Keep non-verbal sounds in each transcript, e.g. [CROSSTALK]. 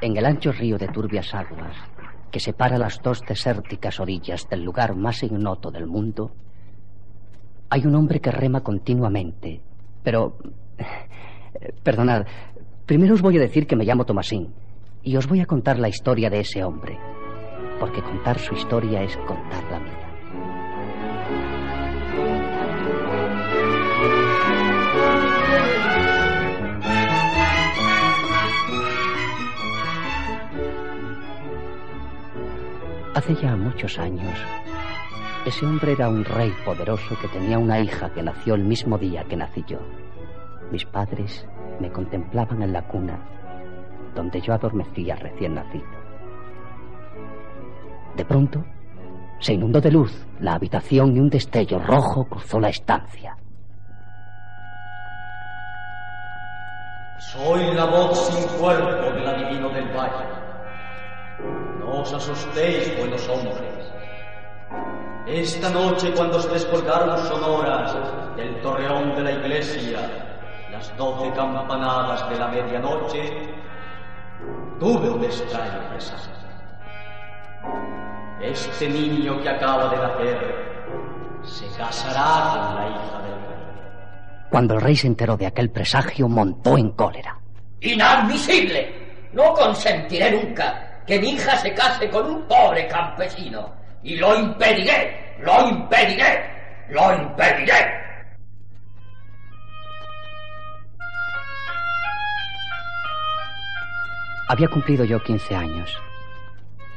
En el ancho río de turbias aguas, que separa las dos desérticas orillas del lugar más ignoto del mundo, hay un hombre que rema continuamente. Pero... eh, Perdonad, primero os voy a decir que me llamo Tomasín y os voy a contar la historia de ese hombre, porque contar su historia es contar la mía. Hace ya muchos años, ese hombre era un rey poderoso que tenía una hija que nació el mismo día que nací yo. Mis padres me contemplaban en la cuna donde yo adormecía recién nacido. De pronto, se inundó de luz la habitación y un destello rojo cruzó la estancia. Soy la voz sin cuerpo del adivino del valle. Os asustéis, buenos hombres. Esta noche, cuando se descolgaron sonoras del torreón de la iglesia, las doce campanadas de la medianoche, tuve un extraño presagio. Este niño que acaba de nacer se casará con la hija del rey. Cuando el rey se enteró de aquel presagio, montó en cólera. ¡Inadmisible! No consentiré nunca que mi hija se case con un pobre campesino. Y lo impediré, lo impediré, lo impediré. Había cumplido yo 15 años.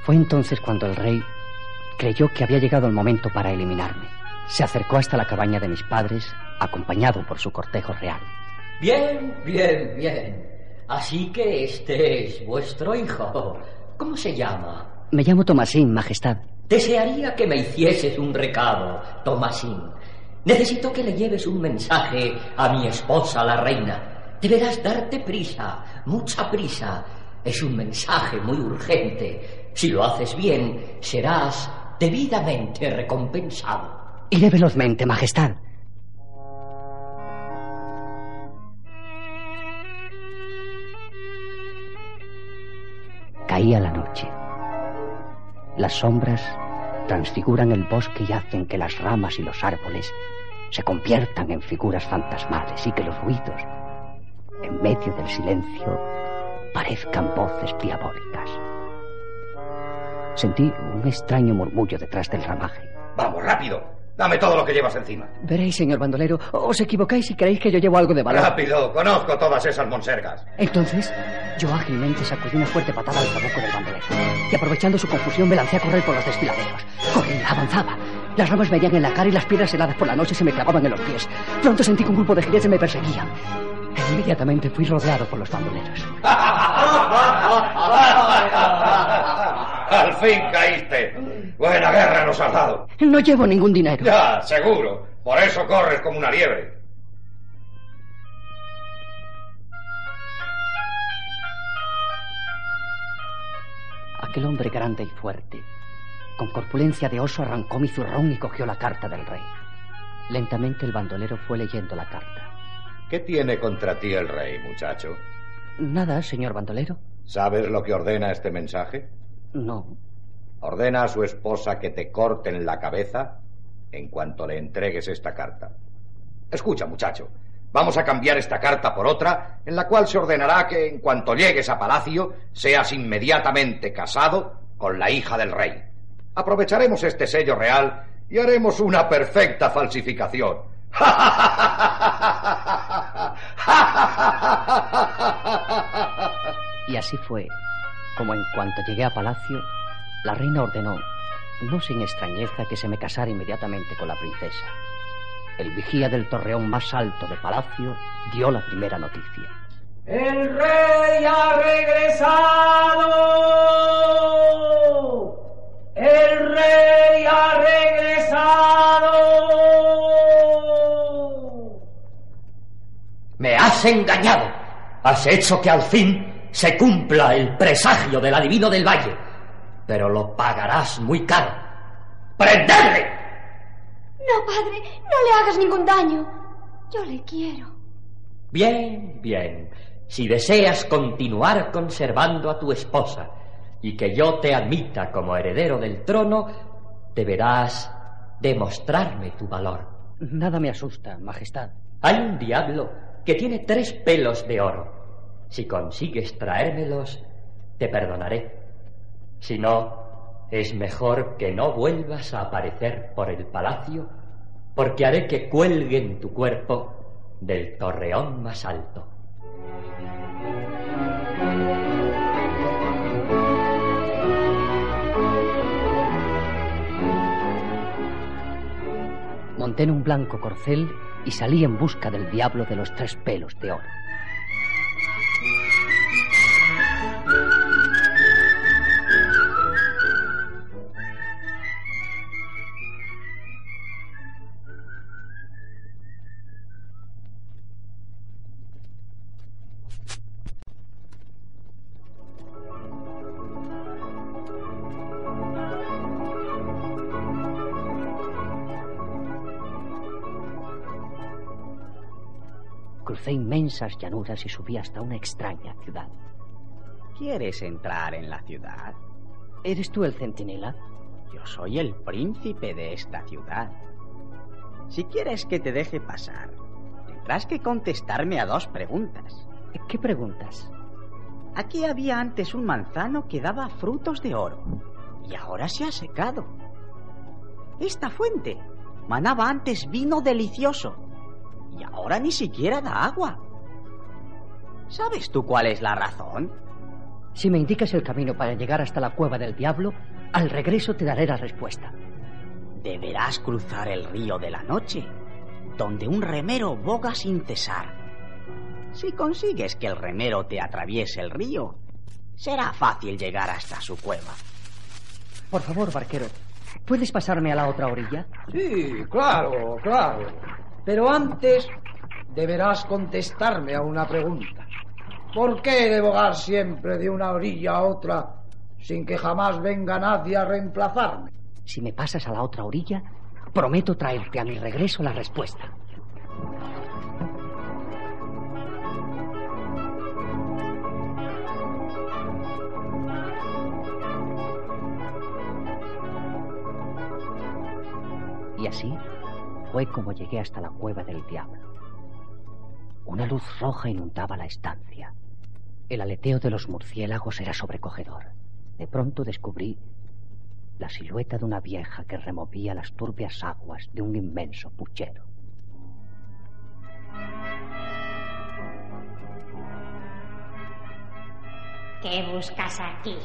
Fue entonces cuando el rey creyó que había llegado el momento para eliminarme. Se acercó hasta la cabaña de mis padres, acompañado por su cortejo real. Bien, bien, bien. Así que este es vuestro hijo. ¿Cómo se llama? Me llamo Tomasín, Majestad. Desearía que me hicieses un recado, Tomasín. Necesito que le lleves un mensaje a mi esposa, la reina. Deberás darte prisa, mucha prisa. Es un mensaje muy urgente. Si lo haces bien, serás debidamente recompensado. Iré velozmente, Majestad. Caía la noche. Las sombras transfiguran el bosque y hacen que las ramas y los árboles se conviertan en figuras fantasmales y que los ruidos, en medio del silencio, parezcan voces diabólicas. Sentí un extraño murmullo detrás del ramaje. Vamos, rápido. Dame todo lo que llevas encima. Veréis, señor bandolero, os equivocáis si creéis que yo llevo algo de valor. Rápido, conozco todas esas monsergas. Entonces, yo ágilmente sacudí una fuerte patada al trabuco del bandolero y aprovechando su confusión me lancé a correr por los desfiladeros. Corría, avanzaba. Las ramas me veían en la cara y las piedras heladas por la noche se me clavaban en los pies. Pronto sentí que un grupo de jinetes me perseguían. E inmediatamente fui rodeado por los bandoleros. [LAUGHS] Al fin caíste. Buena guerra nos has dado. No llevo ningún dinero. Ya, seguro. Por eso corres como una liebre. Aquel hombre grande y fuerte, con corpulencia de oso, arrancó mi zurrón y cogió la carta del rey. Lentamente el bandolero fue leyendo la carta. ¿Qué tiene contra ti el rey, muchacho? Nada, señor bandolero. ¿Sabes lo que ordena este mensaje? No. Ordena a su esposa que te corten la cabeza en cuanto le entregues esta carta. Escucha, muchacho. Vamos a cambiar esta carta por otra, en la cual se ordenará que en cuanto llegues a palacio seas inmediatamente casado con la hija del rey. Aprovecharemos este sello real y haremos una perfecta falsificación. [LAUGHS] Y así fue, como en cuanto llegué a palacio, la reina ordenó, no sin extrañeza, que se me casara inmediatamente con la princesa. El vigía del torreón más alto de palacio dio la primera noticia. El rey ha regresado. El rey ha regresado. Me has engañado. Has hecho que al fin se cumpla el presagio del adivino del valle. Pero lo pagarás muy caro. ¡Prenderle! No, padre, no le hagas ningún daño. Yo le quiero. Bien, bien. Si deseas continuar conservando a tu esposa y que yo te admita como heredero del trono, deberás demostrarme tu valor. Nada me asusta, Majestad. Hay un diablo que tiene tres pelos de oro. Si consigues traérmelos, te perdonaré. Si no, es mejor que no vuelvas a aparecer por el palacio, porque haré que cuelguen tu cuerpo del torreón más alto. Monté en un blanco corcel y salí en busca del diablo de los tres pelos de oro. Crucé inmensas llanuras y subí hasta una extraña ciudad. ¿Quieres entrar en la ciudad? ¿Eres tú el centinela? Yo soy el príncipe de esta ciudad. Si quieres que te deje pasar, tendrás que contestarme a dos preguntas. ¿Qué preguntas? Aquí había antes un manzano que daba frutos de oro y ahora se ha secado. Esta fuente manaba antes vino delicioso y ahora ni siquiera da agua. ¿Sabes tú cuál es la razón? Si me indicas el camino para llegar hasta la cueva del diablo, al regreso te daré la respuesta. Deberás cruzar el río de la noche, donde un remero boga sin cesar. Si consigues que el remero te atraviese el río, será fácil llegar hasta su cueva. Por favor, barquero, ¿puedes pasarme a la otra orilla? Sí, claro, claro. Pero antes deberás contestarme a una pregunta. ¿Por qué he de bogar siempre de una orilla a otra sin que jamás venga nadie a reemplazarme? Si me pasas a la otra orilla, prometo traerte a mi regreso la respuesta. Y así fue como llegué hasta la cueva del diablo. Una luz roja inundaba la estancia. El aleteo de los murciélagos era sobrecogedor. De pronto descubrí la silueta de una vieja que removía las turbias aguas de un inmenso puchero. ¿Qué buscas aquí?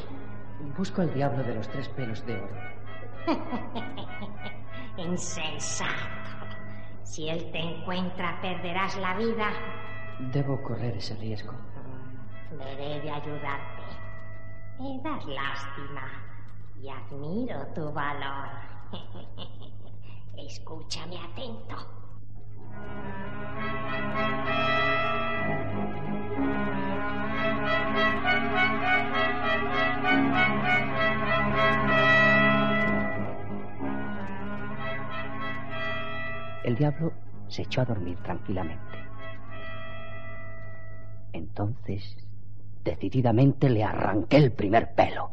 Busco al diablo de los tres pelos de oro. [LAUGHS] Insensato. Si él te encuentra, perderás la vida. Debo correr ese riesgo. Veré de ayudarte. Me das lástima y admiro tu valor. [LAUGHS] Escúchame atento. El diablo se echó a dormir tranquilamente. Entonces, decididamente le arranqué el primer pelo.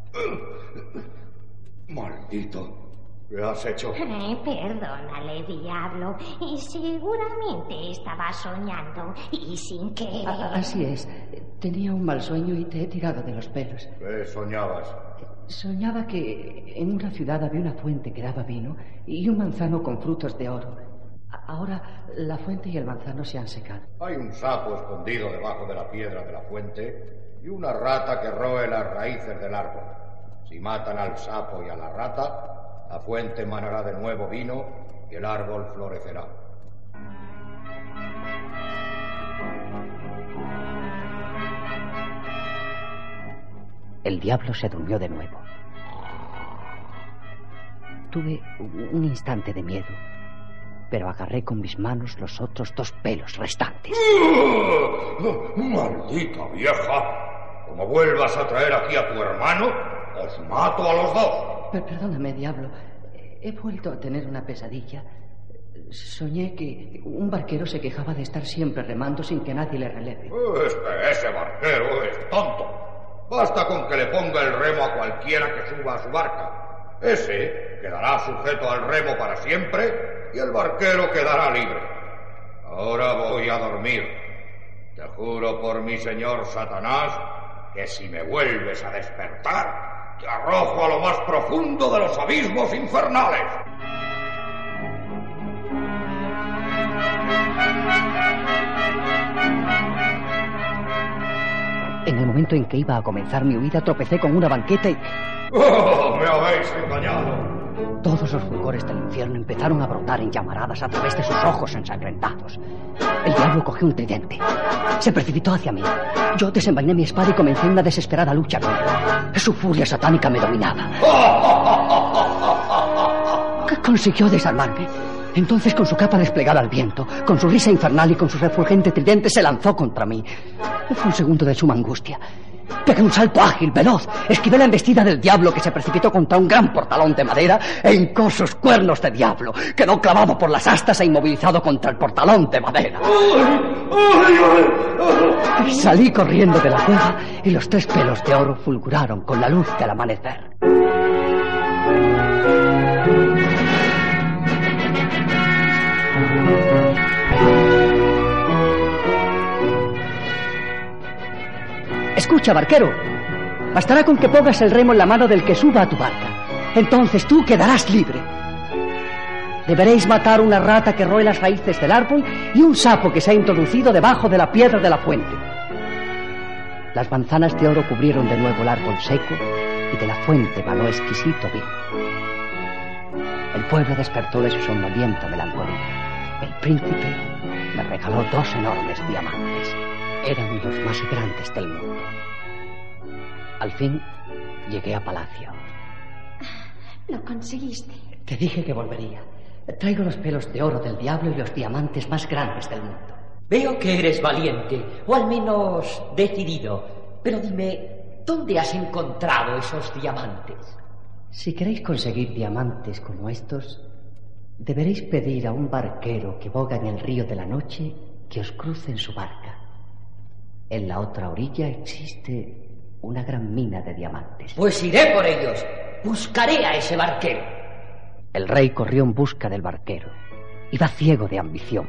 Maldito. ¿Qué has hecho? Eh, perdónale, diablo. Y seguramente estaba soñando y sin querer. Así es. Tenía un mal sueño y te he tirado de los pelos. ¿Qué soñabas? Soñaba que en una ciudad había una fuente que daba vino y un manzano con frutos de oro. Ahora la fuente y el manzano se han secado. Hay un sapo escondido debajo de la piedra de la fuente y una rata que roe las raíces del árbol. Si matan al sapo y a la rata, la fuente emanará de nuevo vino y el árbol florecerá. El diablo se durmió de nuevo. Tuve un instante de miedo, pero agarré con mis manos los otros dos pelos restantes. ¡Maldita vieja! Como vuelvas a traer aquí a tu hermano, os mato a los dos. Per- perdóname, diablo. He vuelto a tener una pesadilla. Soñé que un barquero se quejaba de estar siempre remando sin que nadie le releve. Es que ese barquero es tonto. Basta con que le ponga el remo a cualquiera que suba a su barca. Ese quedará sujeto al remo para siempre y el barquero quedará libre. Ahora voy a dormir. Te juro por mi señor Satanás que si me vuelves a despertar, te arrojo a lo más profundo de los abismos infernales. En el momento en que iba a comenzar mi huida, tropecé con una banqueta y... ¡Oh, me habéis engañado! Todos los fulgores del infierno empezaron a brotar en llamaradas a través de sus ojos ensangrentados. El diablo cogió un tridente. Se precipitó hacia mí. Yo desenvainé mi espada y comencé una desesperada lucha con él. Su furia satánica me dominaba. ¿Qué consiguió desarmarme? Entonces, con su capa desplegada al viento, con su risa infernal y con su refulgente tridente, se lanzó contra mí. Fue un segundo de suma angustia. Pegué un salto ágil, veloz, esquivé la embestida del diablo que se precipitó contra un gran portalón de madera e hincó sus cuernos de diablo. Quedó clavado por las astas e inmovilizado contra el portalón de madera. Salí corriendo de la cueva y los tres pelos de oro fulguraron con la luz del amanecer. Escucha, barquero. Bastará con que pongas el remo en la mano del que suba a tu barca. Entonces tú quedarás libre. Deberéis matar una rata que roe las raíces del árbol y un sapo que se ha introducido debajo de la piedra de la fuente. Las manzanas de oro cubrieron de nuevo el árbol seco y de la fuente manó exquisito vino. El pueblo despertó de su somnolienta melancolía. El príncipe me regaló dos enormes diamantes. Eran los más grandes del mundo. Al fin llegué a palacio. Lo conseguiste. Te dije que volvería. Traigo los pelos de oro del diablo y los diamantes más grandes del mundo. Veo que eres valiente, o al menos decidido. Pero dime, ¿dónde has encontrado esos diamantes? Si queréis conseguir diamantes como estos, deberéis pedir a un barquero que boga en el río de la noche que os cruce en su barca. En la otra orilla existe una gran mina de diamantes. Pues iré por ellos. Buscaré a ese barquero. El rey corrió en busca del barquero. Iba ciego de ambición.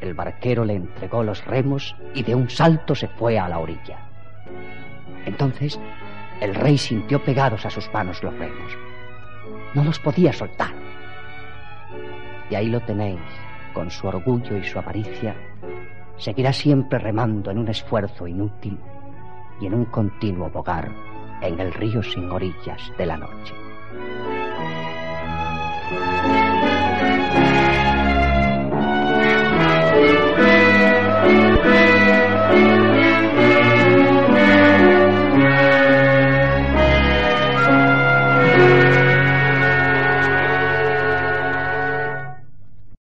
El barquero le entregó los remos y de un salto se fue a la orilla. Entonces el rey sintió pegados a sus manos los remos. No los podía soltar. Y ahí lo tenéis, con su orgullo y su avaricia, seguirá siempre remando en un esfuerzo inútil y en un continuo bogar en el río sin orillas de la noche.